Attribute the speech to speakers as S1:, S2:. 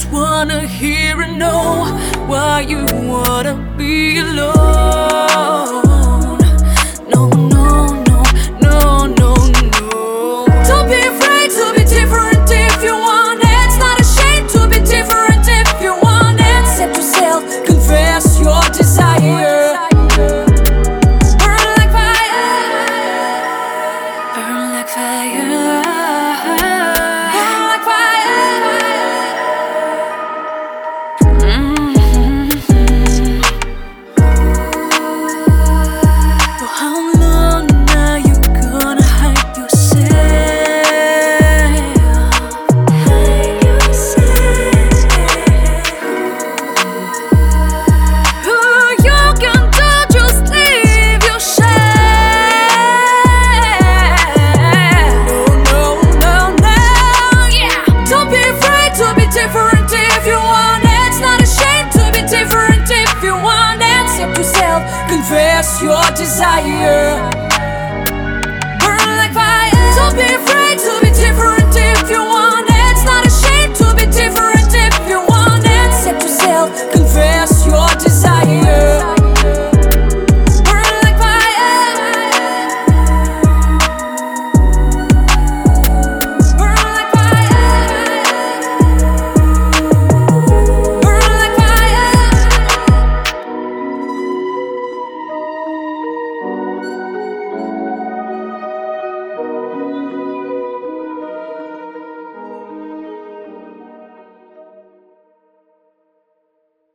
S1: just wanna hear and know why you wanna be alone. fire. your desire. Burn like fire, Don't be afraid.